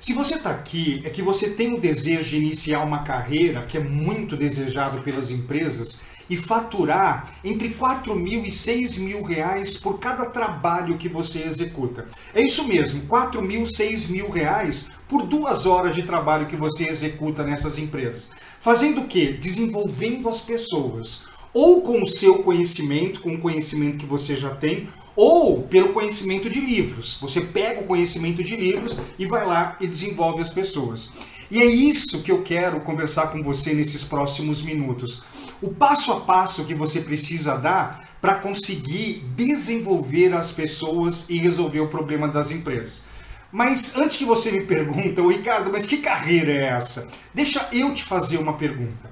Se você está aqui, é que você tem o desejo de iniciar uma carreira que é muito desejado pelas empresas e faturar entre 4 mil e 6 mil reais por cada trabalho que você executa. É isso mesmo, 4 mil, 6 mil reais por duas horas de trabalho que você executa nessas empresas. Fazendo o quê? Desenvolvendo as pessoas. Ou com o seu conhecimento, com o conhecimento que você já tem, ou pelo conhecimento de livros. Você pega o conhecimento de livros e vai lá e desenvolve as pessoas. E é isso que eu quero conversar com você nesses próximos minutos. O passo a passo que você precisa dar para conseguir desenvolver as pessoas e resolver o problema das empresas. Mas antes que você me pergunte, Ricardo, mas que carreira é essa? Deixa eu te fazer uma pergunta.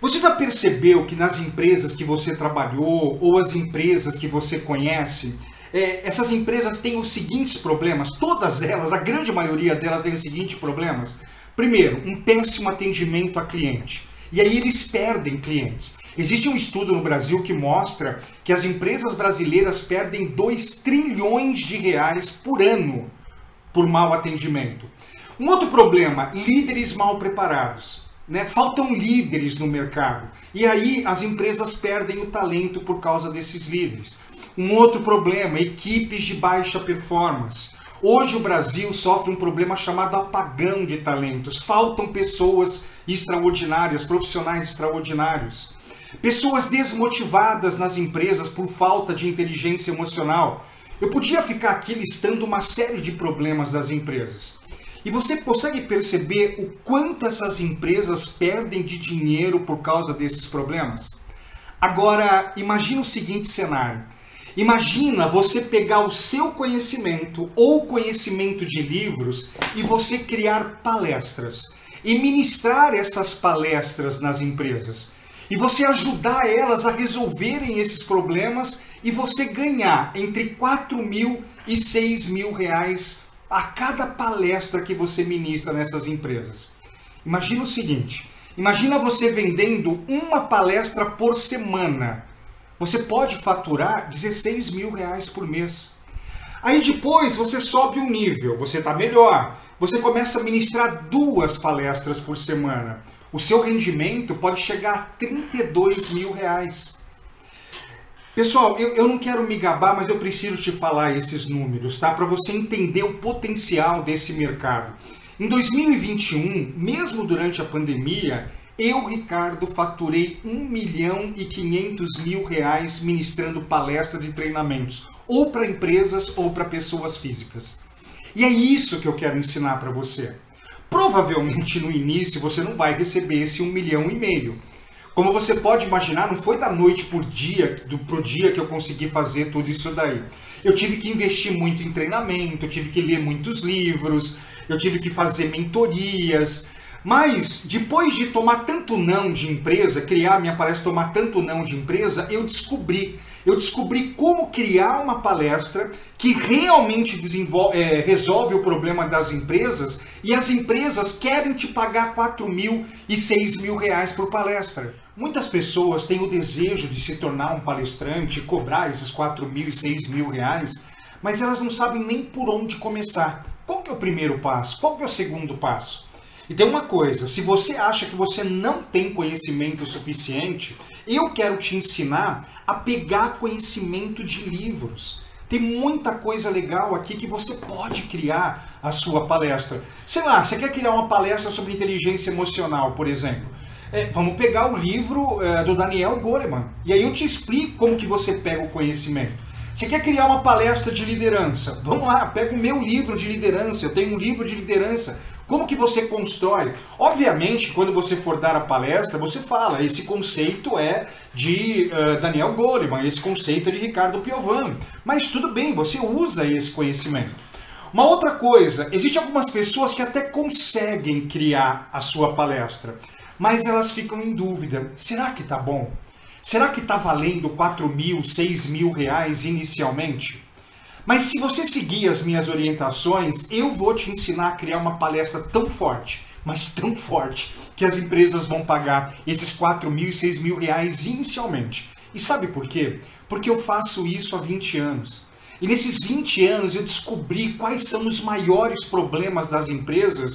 Você já percebeu que nas empresas que você trabalhou ou as empresas que você conhece, é, essas empresas têm os seguintes problemas? Todas elas, a grande maioria delas tem os seguintes problemas. Primeiro, um péssimo atendimento a cliente. E aí eles perdem clientes. Existe um estudo no Brasil que mostra que as empresas brasileiras perdem 2 trilhões de reais por ano por mau atendimento. Um outro problema, líderes mal preparados. Né? Faltam líderes no mercado. E aí as empresas perdem o talento por causa desses líderes. Um outro problema, equipes de baixa performance. Hoje o Brasil sofre um problema chamado apagão de talentos. Faltam pessoas extraordinárias, profissionais extraordinários. Pessoas desmotivadas nas empresas por falta de inteligência emocional. Eu podia ficar aqui listando uma série de problemas das empresas. E você consegue perceber o quanto essas empresas perdem de dinheiro por causa desses problemas? Agora, imagine o seguinte cenário. Imagina você pegar o seu conhecimento ou conhecimento de livros e você criar palestras e ministrar essas palestras nas empresas. E você ajudar elas a resolverem esses problemas e você ganhar entre 4 mil e 6 mil reais a cada palestra que você ministra nessas empresas. Imagina o seguinte: imagina você vendendo uma palestra por semana. Você pode faturar 16 mil reais por mês. Aí depois você sobe um nível, você está melhor. Você começa a ministrar duas palestras por semana. O seu rendimento pode chegar a 32 mil reais. Pessoal, eu, eu não quero me gabar, mas eu preciso te falar esses números, tá? Para você entender o potencial desse mercado. Em 2021, mesmo durante a pandemia, eu, Ricardo, faturei 1 milhão e 500 mil reais ministrando palestras de treinamentos, ou para empresas ou para pessoas físicas. E é isso que eu quero ensinar para você. Provavelmente no início você não vai receber esse 1 milhão e meio. Como você pode imaginar, não foi da noite por dia, do pro dia que eu consegui fazer tudo isso daí. Eu tive que investir muito em treinamento, eu tive que ler muitos livros, eu tive que fazer mentorias. Mas depois de tomar tanto não de empresa, criar minha palestra tomar tanto não de empresa, eu descobri eu descobri como criar uma palestra que realmente é, resolve o problema das empresas e as empresas querem te pagar 4 mil e 6 mil reais por palestra. Muitas pessoas têm o desejo de se tornar um palestrante e cobrar esses 4 mil e 6 mil reais, mas elas não sabem nem por onde começar. Qual que é o primeiro passo? Qual que é o segundo passo? E tem uma coisa, se você acha que você não tem conhecimento suficiente, eu quero te ensinar a pegar conhecimento de livros. Tem muita coisa legal aqui que você pode criar a sua palestra. Sei lá, você quer criar uma palestra sobre inteligência emocional, por exemplo. É, vamos pegar o livro é, do Daniel Goleman. E aí eu te explico como que você pega o conhecimento. Você quer criar uma palestra de liderança? Vamos lá, pega o meu livro de liderança. Eu tenho um livro de liderança. Como que você constrói? Obviamente, quando você for dar a palestra, você fala, esse conceito é de uh, Daniel Goleman, esse conceito é de Ricardo Piovan. Mas tudo bem, você usa esse conhecimento. Uma outra coisa, existem algumas pessoas que até conseguem criar a sua palestra mas elas ficam em dúvida. Será que tá bom? Será que tá valendo 4 mil, 6 mil reais inicialmente? Mas se você seguir as minhas orientações, eu vou te ensinar a criar uma palestra tão forte, mas tão forte, que as empresas vão pagar esses 4 mil e 6 mil reais inicialmente. E sabe por quê? Porque eu faço isso há 20 anos. E nesses 20 anos eu descobri quais são os maiores problemas das empresas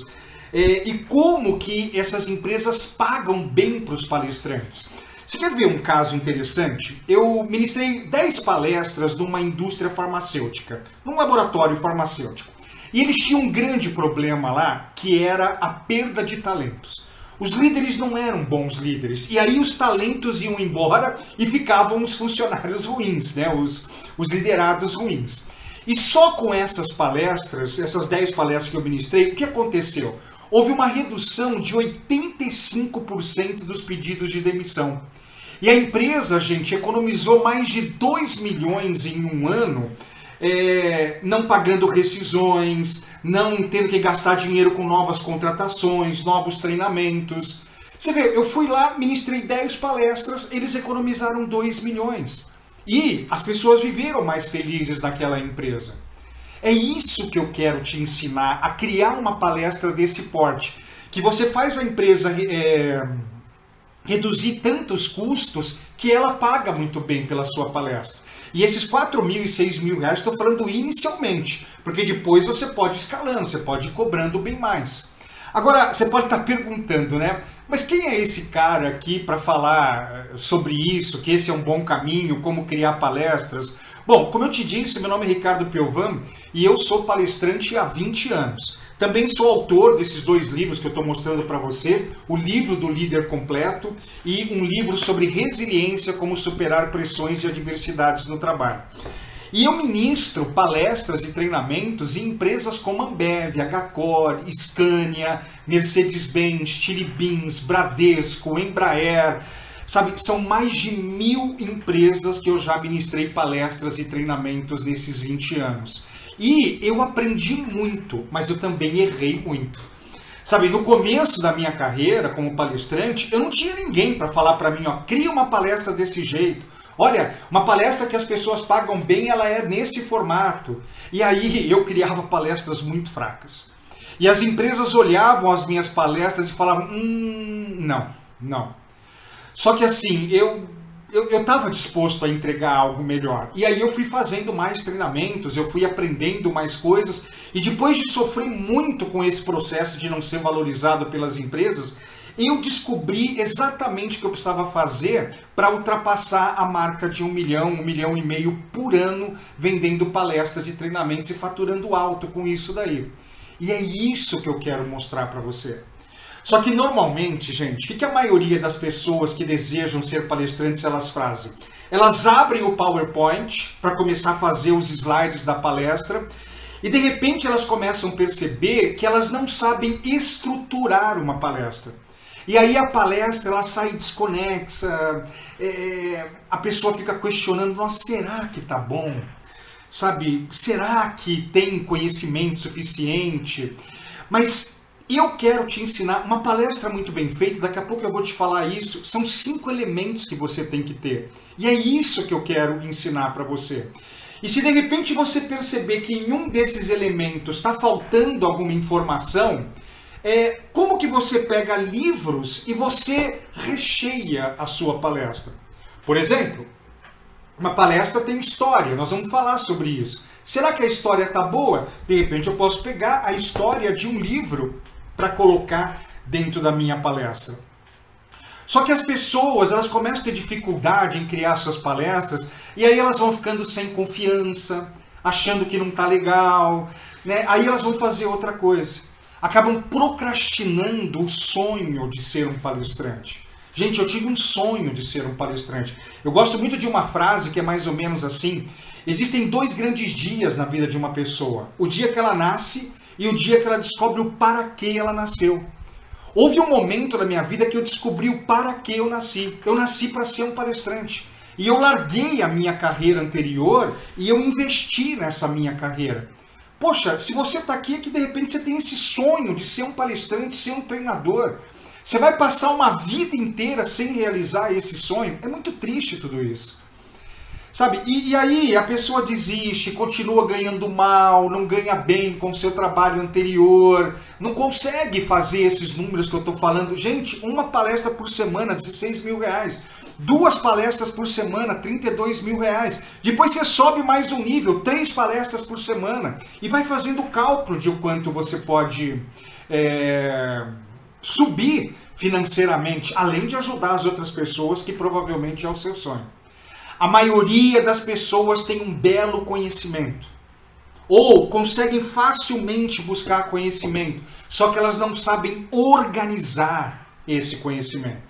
é, e como que essas empresas pagam bem para os palestrantes. Você quer ver um caso interessante? Eu ministrei 10 palestras numa indústria farmacêutica, num laboratório farmacêutico. E eles tinham um grande problema lá, que era a perda de talentos. Os líderes não eram bons líderes. E aí os talentos iam embora e ficavam os funcionários ruins, né? os, os liderados ruins. E só com essas palestras, essas 10 palestras que eu ministrei, o que aconteceu? Houve uma redução de 85% dos pedidos de demissão. E a empresa, gente, economizou mais de 2 milhões em um ano é, não pagando rescisões, não tendo que gastar dinheiro com novas contratações, novos treinamentos. Você vê, eu fui lá, ministrei 10 palestras, eles economizaram 2 milhões. E as pessoas viveram mais felizes naquela empresa. É isso que eu quero te ensinar, a criar uma palestra desse porte. Que você faz a empresa é, reduzir tantos custos que ela paga muito bem pela sua palestra. E esses 4 mil e 6 mil reais, estou falando inicialmente, porque depois você pode escalando, você pode ir cobrando bem mais. Agora, você pode estar perguntando, né? Mas quem é esse cara aqui para falar eh, sobre isso, que esse é um bom caminho, como criar palestras? Bom, como eu te disse, meu nome é Ricardo Pelvan e eu sou palestrante há 20 anos. Também sou autor desses dois livros que eu estou mostrando para você: o livro do líder completo e um livro sobre resiliência, como superar pressões e adversidades no trabalho. E eu ministro palestras e treinamentos em empresas como Ambev, Hcor, Scania, Mercedes-Benz, Chili Beans, Bradesco, Embraer. Sabe, são mais de mil empresas que eu já ministrei palestras e treinamentos nesses 20 anos. E eu aprendi muito, mas eu também errei muito. Sabe, no começo da minha carreira como palestrante, eu não tinha ninguém para falar para mim, ó, cria uma palestra desse jeito. Olha, uma palestra que as pessoas pagam bem, ela é nesse formato. E aí eu criava palestras muito fracas. E as empresas olhavam as minhas palestras e falavam: hum, não, não. Só que assim, eu eu estava disposto a entregar algo melhor. E aí eu fui fazendo mais treinamentos, eu fui aprendendo mais coisas. E depois de sofrer muito com esse processo de não ser valorizado pelas empresas, eu descobri exatamente o que eu precisava fazer para ultrapassar a marca de um milhão, um milhão e meio por ano vendendo palestras e treinamentos e faturando alto com isso daí. E é isso que eu quero mostrar para você. Só que normalmente, gente, o que, que a maioria das pessoas que desejam ser palestrantes elas fazem? Elas abrem o PowerPoint para começar a fazer os slides da palestra e de repente elas começam a perceber que elas não sabem estruturar uma palestra. E aí a palestra ela sai desconexa, é, a pessoa fica questionando, nossa, será que tá bom? Sabe, será que tem conhecimento suficiente? Mas e eu quero te ensinar uma palestra muito bem feita, daqui a pouco eu vou te falar isso. São cinco elementos que você tem que ter. E é isso que eu quero ensinar para você. E se de repente você perceber que em um desses elementos está faltando alguma informação, é, como que você pega livros e você recheia a sua palestra? Por exemplo, uma palestra tem história, nós vamos falar sobre isso. Será que a história está boa? De repente eu posso pegar a história de um livro para colocar dentro da minha palestra. Só que as pessoas, elas começam a ter dificuldade em criar suas palestras e aí elas vão ficando sem confiança, achando que não está legal, né? Aí elas vão fazer outra coisa. Acabam procrastinando o sonho de ser um palestrante. Gente, eu tive um sonho de ser um palestrante. Eu gosto muito de uma frase que é mais ou menos assim: existem dois grandes dias na vida de uma pessoa. O dia que ela nasce e o dia que ela descobre o para que ela nasceu. Houve um momento na minha vida que eu descobri o para que eu nasci. Eu nasci para ser um palestrante. E eu larguei a minha carreira anterior e eu investi nessa minha carreira. Poxa, se você está aqui é que de repente você tem esse sonho de ser um palestrante, ser um treinador. Você vai passar uma vida inteira sem realizar esse sonho. É muito triste tudo isso. Sabe? E, e, aí a pessoa desiste, continua ganhando mal, não ganha bem com o seu trabalho anterior, não consegue fazer esses números que eu estou falando. Gente, uma palestra por semana, 16 mil reais. Duas palestras por semana, 32 mil reais. Depois você sobe mais um nível, três palestras por semana. E vai fazendo cálculo de o quanto você pode é, subir financeiramente, além de ajudar as outras pessoas, que provavelmente é o seu sonho. A maioria das pessoas tem um belo conhecimento. Ou conseguem facilmente buscar conhecimento, só que elas não sabem organizar esse conhecimento.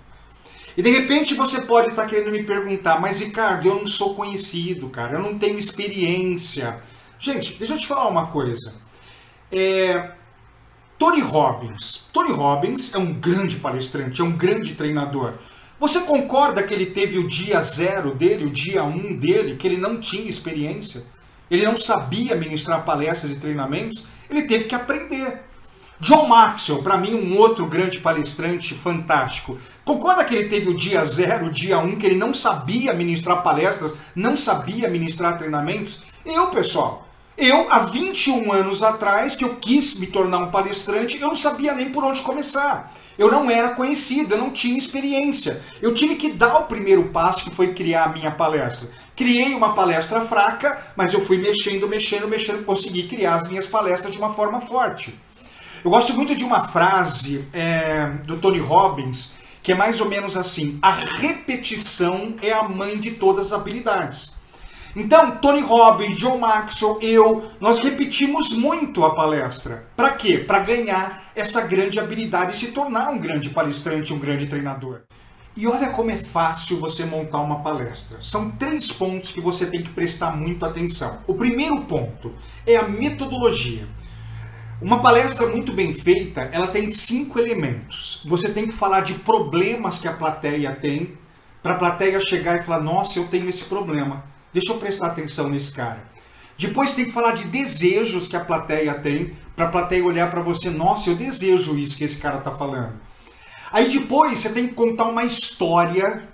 E de repente você pode estar querendo me perguntar, mas Ricardo, eu não sou conhecido, cara, eu não tenho experiência. Gente, deixa eu te falar uma coisa. É, Tony Robbins. Tony Robbins é um grande palestrante, é um grande treinador. Você concorda que ele teve o dia zero dele, o dia um dele, que ele não tinha experiência? Ele não sabia ministrar palestras e treinamentos? Ele teve que aprender. John Maxwell, para mim, um outro grande palestrante fantástico. Concorda que ele teve o dia zero, o dia um, que ele não sabia ministrar palestras, não sabia ministrar treinamentos? Eu, pessoal, eu, há 21 anos atrás, que eu quis me tornar um palestrante, eu não sabia nem por onde começar. Eu não era conhecido, eu não tinha experiência. Eu tive que dar o primeiro passo, que foi criar a minha palestra. Criei uma palestra fraca, mas eu fui mexendo, mexendo, mexendo, consegui criar as minhas palestras de uma forma forte. Eu gosto muito de uma frase é, do Tony Robbins, que é mais ou menos assim: a repetição é a mãe de todas as habilidades. Então, Tony Robbins, John Maxwell, eu, nós repetimos muito a palestra. Para quê? Para ganhar essa grande habilidade e se tornar um grande palestrante, um grande treinador. E olha como é fácil você montar uma palestra. São três pontos que você tem que prestar muito atenção. O primeiro ponto é a metodologia. Uma palestra muito bem feita, ela tem cinco elementos. Você tem que falar de problemas que a plateia tem, para a plateia chegar e falar: Nossa, eu tenho esse problema Deixa eu prestar atenção nesse cara. Depois tem que falar de desejos que a plateia tem, para a plateia olhar para você, nossa, eu desejo isso que esse cara está falando. Aí depois você tem que contar uma história,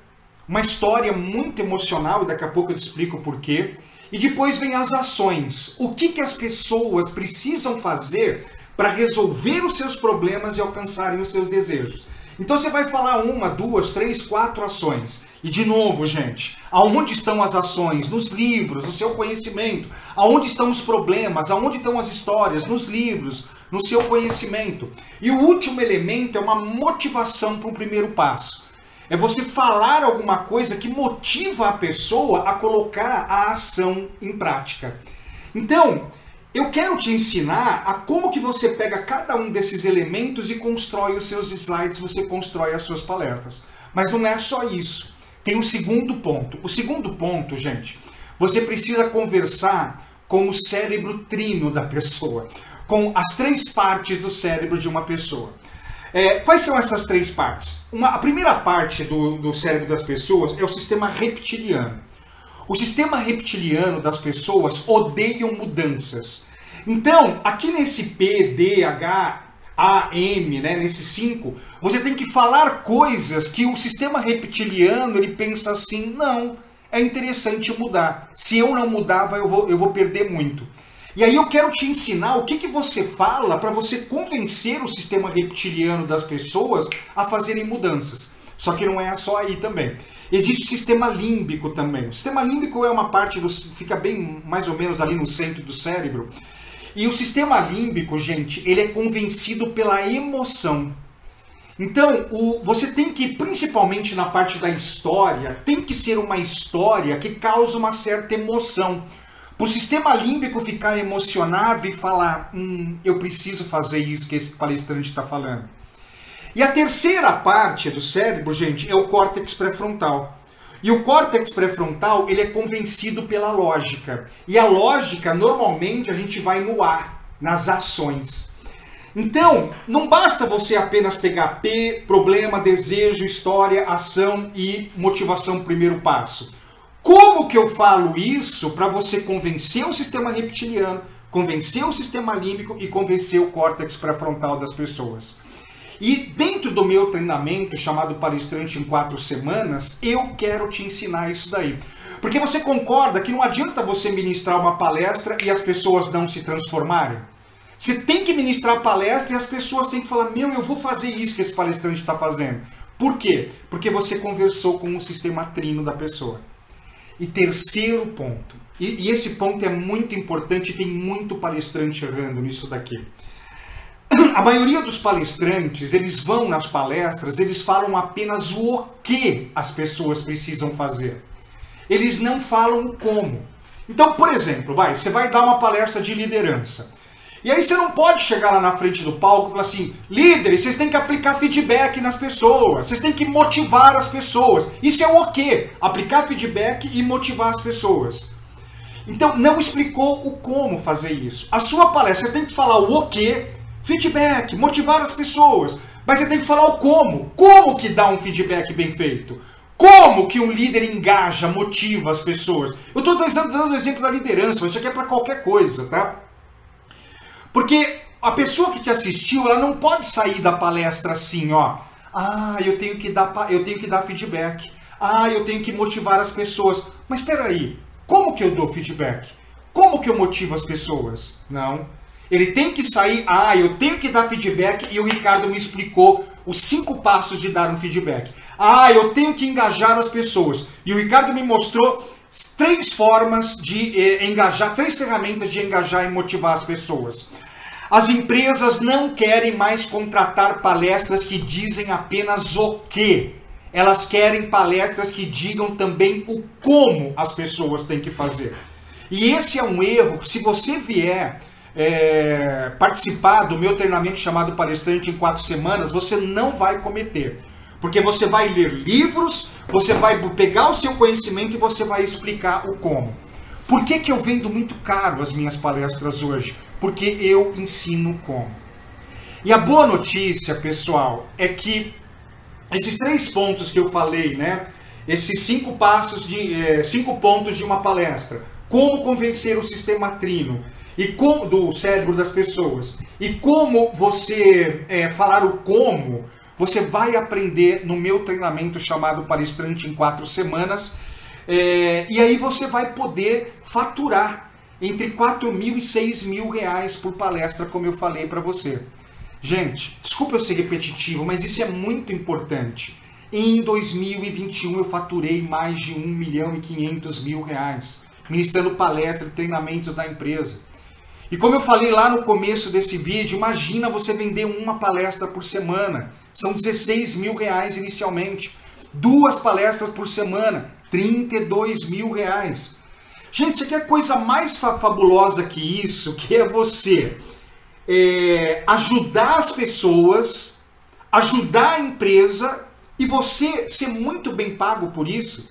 uma história muito emocional, e daqui a pouco eu te explico o porquê. E depois vem as ações. O que, que as pessoas precisam fazer para resolver os seus problemas e alcançarem os seus desejos. Então você vai falar uma, duas, três, quatro ações. E de novo, gente, aonde estão as ações? Nos livros, no seu conhecimento. Aonde estão os problemas? Aonde estão as histórias? Nos livros, no seu conhecimento. E o último elemento é uma motivação para o primeiro passo. É você falar alguma coisa que motiva a pessoa a colocar a ação em prática. Então, eu quero te ensinar a como que você pega cada um desses elementos e constrói os seus slides, você constrói as suas palestras. Mas não é só isso. Tem um segundo ponto. O segundo ponto, gente, você precisa conversar com o cérebro trino da pessoa, com as três partes do cérebro de uma pessoa. É, quais são essas três partes? Uma, a primeira parte do, do cérebro das pessoas é o sistema reptiliano. O sistema reptiliano das pessoas odeiam mudanças. Então, aqui nesse P, D, H, A, M, né, nesses cinco, você tem que falar coisas que o sistema reptiliano ele pensa assim, não, é interessante mudar. Se eu não mudar, eu vou, eu vou perder muito. E aí eu quero te ensinar o que, que você fala para você convencer o sistema reptiliano das pessoas a fazerem mudanças. Só que não é só aí também. Existe o sistema límbico também. O sistema límbico é uma parte do. fica bem mais ou menos ali no centro do cérebro. E o sistema límbico, gente, ele é convencido pela emoção. Então, o, você tem que, principalmente na parte da história, tem que ser uma história que causa uma certa emoção. Para o sistema límbico ficar emocionado e falar: hum, eu preciso fazer isso que esse palestrante está falando. E a terceira parte do cérebro, gente, é o córtex pré-frontal. E o córtex pré-frontal, ele é convencido pela lógica. E a lógica, normalmente, a gente vai no A, nas ações. Então, não basta você apenas pegar P, problema, desejo, história, ação e motivação, primeiro passo. Como que eu falo isso para você convencer o sistema reptiliano, convencer o sistema límbico e convencer o córtex pré-frontal das pessoas? E dentro do meu treinamento chamado Palestrante em quatro semanas, eu quero te ensinar isso daí. Porque você concorda que não adianta você ministrar uma palestra e as pessoas não se transformarem? Você tem que ministrar palestra e as pessoas têm que falar: Meu, eu vou fazer isso que esse palestrante está fazendo. Por quê? Porque você conversou com o sistema trino da pessoa. E terceiro ponto, e, e esse ponto é muito importante, tem muito palestrante errando nisso daqui. A maioria dos palestrantes, eles vão nas palestras, eles falam apenas o que as pessoas precisam fazer. Eles não falam o como. Então, por exemplo, vai, você vai dar uma palestra de liderança. E aí você não pode chegar lá na frente do palco e falar assim, líderes, vocês têm que aplicar feedback nas pessoas, vocês têm que motivar as pessoas. Isso é o quê? Aplicar feedback e motivar as pessoas. Então, não explicou o como fazer isso. A sua palestra, você tem que falar o quê, feedback, motivar as pessoas. Mas você tem que falar o como. Como que dá um feedback bem feito? Como que um líder engaja, motiva as pessoas? Eu estou dando o exemplo da liderança, mas isso aqui é para qualquer coisa, tá? Porque a pessoa que te assistiu, ela não pode sair da palestra assim, ó. Ah, eu tenho que dar, eu tenho que dar feedback. Ah, eu tenho que motivar as pessoas. Mas espera aí, como que eu dou feedback? Como que eu motivo as pessoas? Não. Ele tem que sair, ah, eu tenho que dar feedback e o Ricardo me explicou os cinco passos de dar um feedback. Ah, eu tenho que engajar as pessoas. E o Ricardo me mostrou três formas de eh, engajar, três ferramentas de engajar e motivar as pessoas. As empresas não querem mais contratar palestras que dizem apenas o que. Elas querem palestras que digam também o como as pessoas têm que fazer. E esse é um erro que, se você vier é, participar do meu treinamento chamado Palestrante em quatro semanas, você não vai cometer. Porque você vai ler livros, você vai pegar o seu conhecimento e você vai explicar o como. Por que, que eu vendo muito caro as minhas palestras hoje? Porque eu ensino como. E a boa notícia, pessoal, é que esses três pontos que eu falei, né? Esses cinco passos de é, cinco pontos de uma palestra, como convencer o sistema trino e com, do cérebro das pessoas e como você é, falar o como você vai aprender no meu treinamento chamado Palestrante em quatro semanas. É, e aí você vai poder faturar entre 4 mil e 6 mil reais por palestra, como eu falei para você. Gente, desculpa eu ser repetitivo, mas isso é muito importante. Em 2021 eu faturei mais de 1 milhão e 500 mil reais, ministrando palestras e treinamentos da empresa. E como eu falei lá no começo desse vídeo, imagina você vender uma palestra por semana. São 16 mil reais inicialmente. Duas palestras por semana, 32 mil reais. Gente, você quer coisa mais fabulosa que isso? Que é você é, ajudar as pessoas, ajudar a empresa e você ser muito bem pago por isso?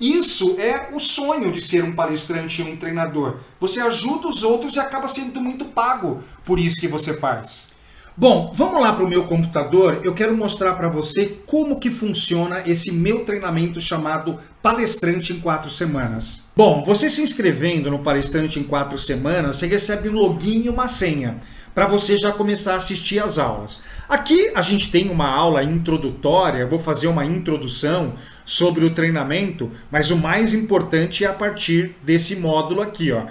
Isso é o sonho de ser um palestrante e um treinador. Você ajuda os outros e acaba sendo muito pago por isso que você faz. Bom, vamos lá para o meu computador. Eu quero mostrar para você como que funciona esse meu treinamento chamado Palestrante em 4 Semanas. Bom, você se inscrevendo no Palestrante em 4 Semanas, você recebe um login e uma senha para você já começar a assistir às aulas. Aqui a gente tem uma aula introdutória, eu vou fazer uma introdução sobre o treinamento, mas o mais importante é a partir desse módulo aqui, ó.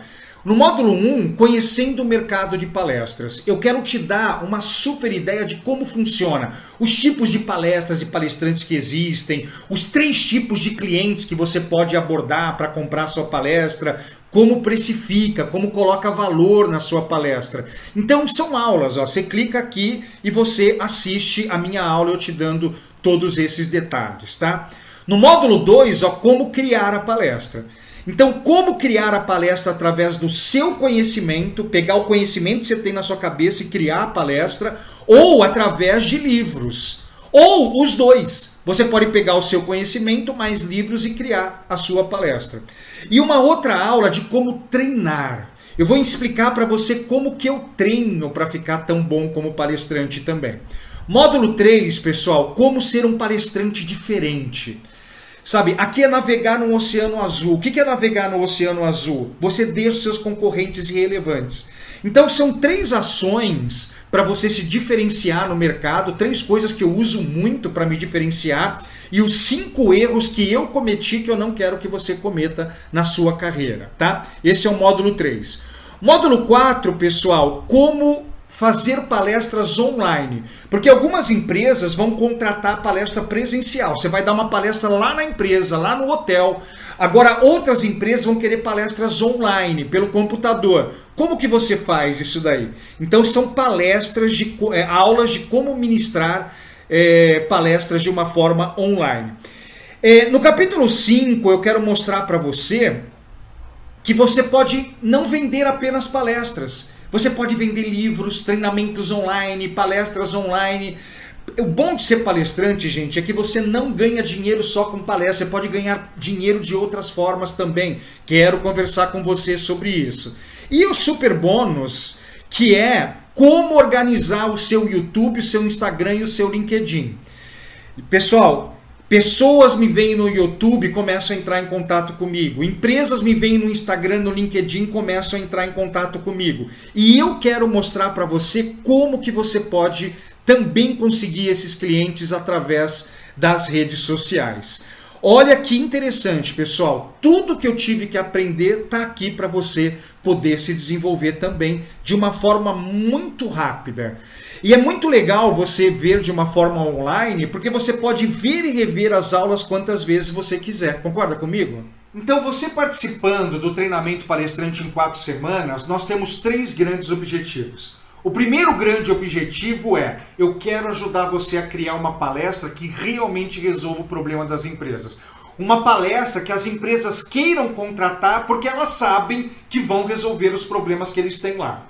No módulo 1, conhecendo o mercado de palestras, eu quero te dar uma super ideia de como funciona, os tipos de palestras e palestrantes que existem, os três tipos de clientes que você pode abordar para comprar sua palestra, como precifica, como coloca valor na sua palestra. Então são aulas, ó. Você clica aqui e você assiste a minha aula eu te dando todos esses detalhes, tá? No módulo 2, ó, como criar a palestra. Então, como criar a palestra através do seu conhecimento, pegar o conhecimento que você tem na sua cabeça e criar a palestra, ou através de livros, ou os dois. Você pode pegar o seu conhecimento mais livros e criar a sua palestra. E uma outra aula de como treinar. Eu vou explicar para você como que eu treino para ficar tão bom como palestrante também. Módulo 3, pessoal, como ser um palestrante diferente. Sabe, aqui é navegar no oceano azul. O que é navegar no oceano azul? Você deixa seus concorrentes irrelevantes. Então são três ações para você se diferenciar no mercado, três coisas que eu uso muito para me diferenciar e os cinco erros que eu cometi que eu não quero que você cometa na sua carreira, tá? Esse é o módulo 3. Módulo 4, pessoal, como fazer palestras online. Porque algumas empresas vão contratar palestra presencial. Você vai dar uma palestra lá na empresa, lá no hotel. Agora, outras empresas vão querer palestras online, pelo computador. Como que você faz isso daí? Então, são palestras de é, aulas de como ministrar é, palestras de uma forma online. É, no capítulo 5, eu quero mostrar para você que você pode não vender apenas palestras. Você pode vender livros, treinamentos online, palestras online. O bom de ser palestrante, gente, é que você não ganha dinheiro só com palestra, você pode ganhar dinheiro de outras formas também. Quero conversar com você sobre isso. E o super bônus, que é como organizar o seu YouTube, o seu Instagram e o seu LinkedIn. Pessoal, Pessoas me veem no YouTube começam a entrar em contato comigo. Empresas me veem no Instagram, no LinkedIn, começam a entrar em contato comigo. E eu quero mostrar para você como que você pode também conseguir esses clientes através das redes sociais. Olha que interessante, pessoal. Tudo que eu tive que aprender está aqui para você poder se desenvolver também de uma forma muito rápida. E é muito legal você ver de uma forma online, porque você pode ver e rever as aulas quantas vezes você quiser. Concorda comigo? Então, você participando do treinamento palestrante em quatro semanas, nós temos três grandes objetivos. O primeiro grande objetivo é: eu quero ajudar você a criar uma palestra que realmente resolva o problema das empresas. Uma palestra que as empresas queiram contratar porque elas sabem que vão resolver os problemas que eles têm lá.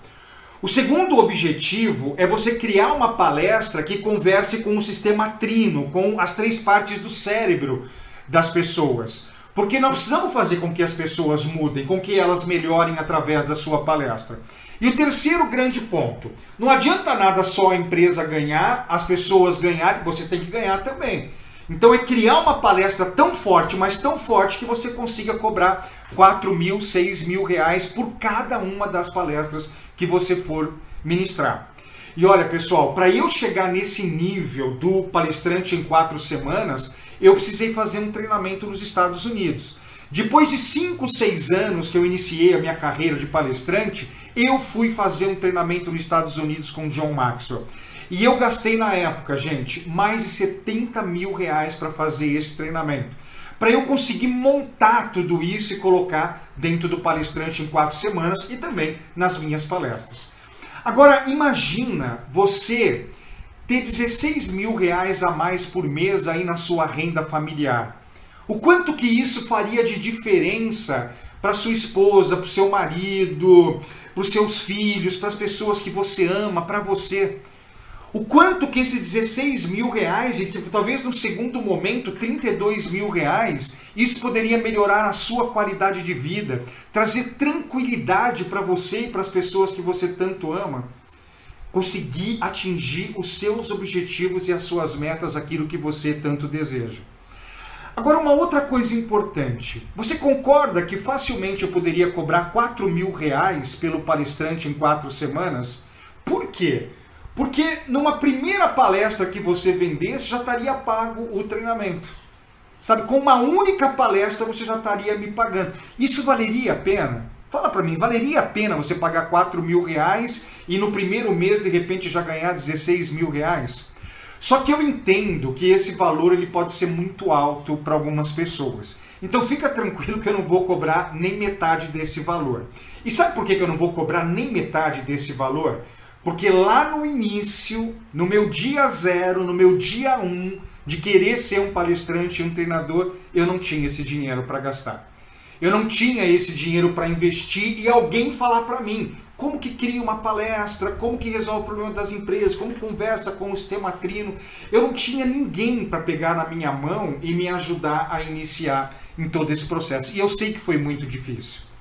O segundo objetivo é você criar uma palestra que converse com o sistema trino, com as três partes do cérebro das pessoas. Porque nós precisamos fazer com que as pessoas mudem, com que elas melhorem através da sua palestra. E o terceiro grande ponto: não adianta nada só a empresa ganhar, as pessoas ganharem, você tem que ganhar também. Então é criar uma palestra tão forte, mas tão forte que você consiga cobrar 4 mil, 6 mil reais por cada uma das palestras que você for ministrar. E olha, pessoal, para eu chegar nesse nível do palestrante em quatro semanas, eu precisei fazer um treinamento nos Estados Unidos. Depois de 5, 6 anos que eu iniciei a minha carreira de palestrante, eu fui fazer um treinamento nos Estados Unidos com John Maxwell. E eu gastei na época, gente, mais de 70 mil reais para fazer esse treinamento. Para eu conseguir montar tudo isso e colocar dentro do palestrante em quatro semanas e também nas minhas palestras. Agora, imagina você ter 16 mil reais a mais por mês aí na sua renda familiar. O quanto que isso faria de diferença para sua esposa, para o seu marido, para os seus filhos, para as pessoas que você ama, para você. O quanto que esses 16 mil reais, e tipo, talvez no segundo momento 32 mil reais, isso poderia melhorar a sua qualidade de vida, trazer tranquilidade para você e para as pessoas que você tanto ama, conseguir atingir os seus objetivos e as suas metas, aquilo que você tanto deseja. Agora, uma outra coisa importante. Você concorda que facilmente eu poderia cobrar 4 mil reais pelo palestrante em quatro semanas? Por quê? Porque numa primeira palestra que você vendesse, já estaria pago o treinamento. Sabe, com uma única palestra você já estaria me pagando. Isso valeria a pena? Fala para mim, valeria a pena você pagar 4 mil reais e no primeiro mês de repente já ganhar 16 mil reais? Só que eu entendo que esse valor ele pode ser muito alto para algumas pessoas. Então fica tranquilo que eu não vou cobrar nem metade desse valor. E sabe por que eu não vou cobrar nem metade desse valor? Porque lá no início, no meu dia zero, no meu dia um, de querer ser um palestrante e um treinador, eu não tinha esse dinheiro para gastar. Eu não tinha esse dinheiro para investir e alguém falar para mim como que cria uma palestra, como que resolve o problema das empresas, como conversa com o sistema trino. Eu não tinha ninguém para pegar na minha mão e me ajudar a iniciar em todo esse processo. E eu sei que foi muito difícil.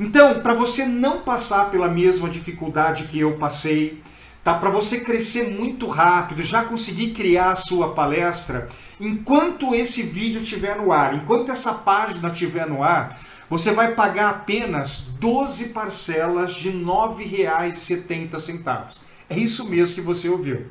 Então, para você não passar pela mesma dificuldade que eu passei, tá? Para você crescer muito rápido, já conseguir criar a sua palestra, enquanto esse vídeo estiver no ar, enquanto essa página estiver no ar, você vai pagar apenas 12 parcelas de R$ 9,70. É isso mesmo que você ouviu.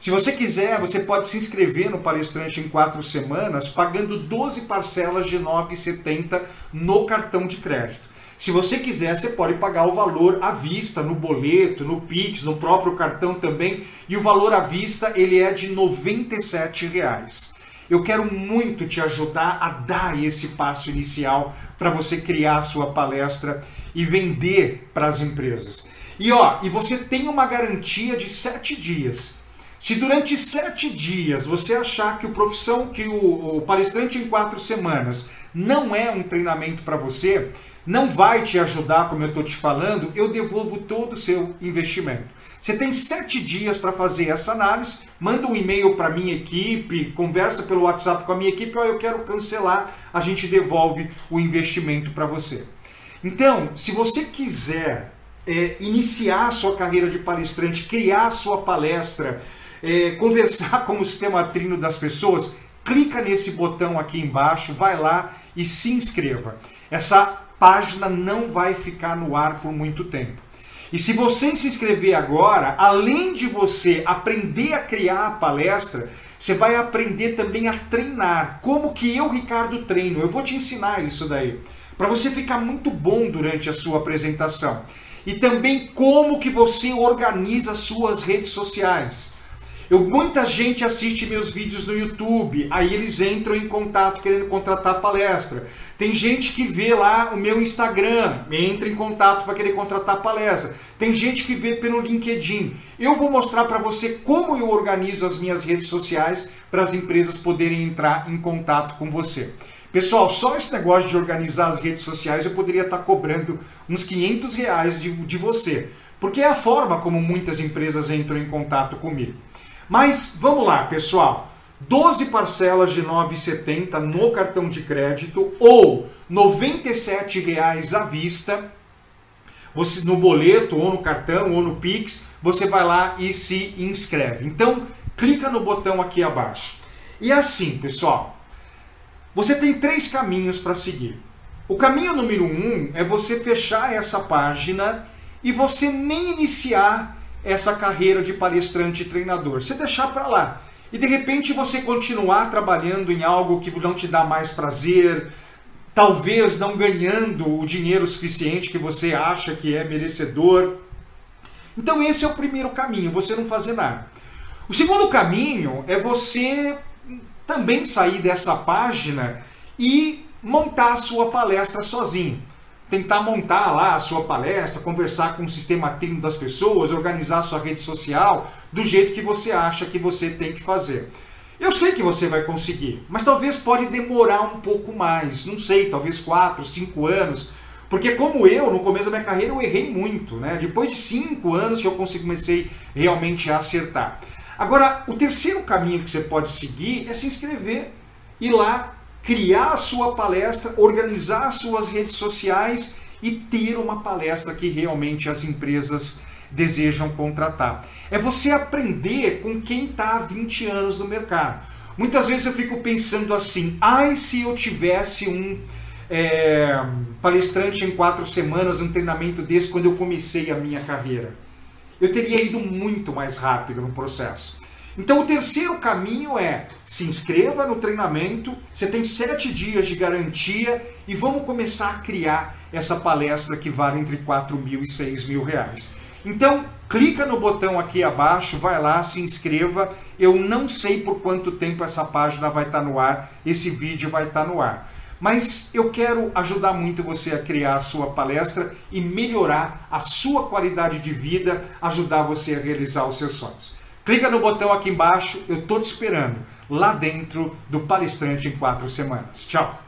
Se você quiser, você pode se inscrever no palestrante em quatro semanas, pagando 12 parcelas de R$ 9,70 no cartão de crédito. Se você quiser, você pode pagar o valor à vista, no boleto, no Pix, no próprio cartão também. E o valor à vista ele é de 97 reais. Eu quero muito te ajudar a dar esse passo inicial para você criar a sua palestra e vender para as empresas. E ó, e você tem uma garantia de sete dias. Se durante sete dias você achar que o profissão, que o, o palestrante em quatro semanas não é um treinamento para você, não vai te ajudar, como eu estou te falando, eu devolvo todo o seu investimento. Você tem sete dias para fazer essa análise, manda um e-mail para a minha equipe, conversa pelo WhatsApp com a minha equipe, ó, eu quero cancelar, a gente devolve o investimento para você. Então, se você quiser é, iniciar a sua carreira de palestrante, criar a sua palestra, é, conversar com o sistema trino das pessoas, clica nesse botão aqui embaixo, vai lá e se inscreva. Essa página não vai ficar no ar por muito tempo. E se você se inscrever agora, além de você aprender a criar a palestra, você vai aprender também a treinar. Como que eu, Ricardo, treino? Eu vou te ensinar isso daí. Para você ficar muito bom durante a sua apresentação. E também como que você organiza suas redes sociais. Eu, muita gente assiste meus vídeos no YouTube, aí eles entram em contato querendo contratar palestra. Tem gente que vê lá o meu Instagram, entra em contato para querer contratar palestra. Tem gente que vê pelo LinkedIn. Eu vou mostrar para você como eu organizo as minhas redes sociais para as empresas poderem entrar em contato com você. Pessoal, só esse negócio de organizar as redes sociais eu poderia estar tá cobrando uns 500 reais de, de você. Porque é a forma como muitas empresas entram em contato comigo. Mas vamos lá, pessoal. 12 parcelas de 9,70 no cartão de crédito ou R$ 97,00 à vista. Você no boleto ou no cartão ou no Pix, você vai lá e se inscreve. Então, clica no botão aqui abaixo. E assim, pessoal, você tem três caminhos para seguir. O caminho número um é você fechar essa página e você nem iniciar essa carreira de palestrante e treinador. Você deixar para lá e de repente você continuar trabalhando em algo que não te dá mais prazer, talvez não ganhando o dinheiro suficiente que você acha que é merecedor. Então esse é o primeiro caminho, você não fazer nada. O segundo caminho é você também sair dessa página e montar a sua palestra sozinho tentar montar lá a sua palestra, conversar com o sistema técnico das pessoas, organizar a sua rede social do jeito que você acha que você tem que fazer. Eu sei que você vai conseguir, mas talvez pode demorar um pouco mais, não sei, talvez 4, 5 anos, porque como eu, no começo da minha carreira, eu errei muito, né? Depois de 5 anos que eu comecei realmente a acertar. Agora, o terceiro caminho que você pode seguir é se inscrever, ir lá criar a sua palestra, organizar as suas redes sociais e ter uma palestra que realmente as empresas desejam contratar. É você aprender com quem está há 20 anos no mercado. Muitas vezes eu fico pensando assim, ai se eu tivesse um é, palestrante em quatro semanas, um treinamento desse quando eu comecei a minha carreira. Eu teria ido muito mais rápido no processo. Então o terceiro caminho é se inscreva no treinamento, você tem sete dias de garantia e vamos começar a criar essa palestra que vale entre 4 mil e 6 mil reais. Então clica no botão aqui abaixo, vai lá, se inscreva. Eu não sei por quanto tempo essa página vai estar no ar, esse vídeo vai estar no ar. Mas eu quero ajudar muito você a criar a sua palestra e melhorar a sua qualidade de vida, ajudar você a realizar os seus sonhos. Clica no botão aqui embaixo, eu estou te esperando lá dentro do Palestrante em quatro semanas. Tchau!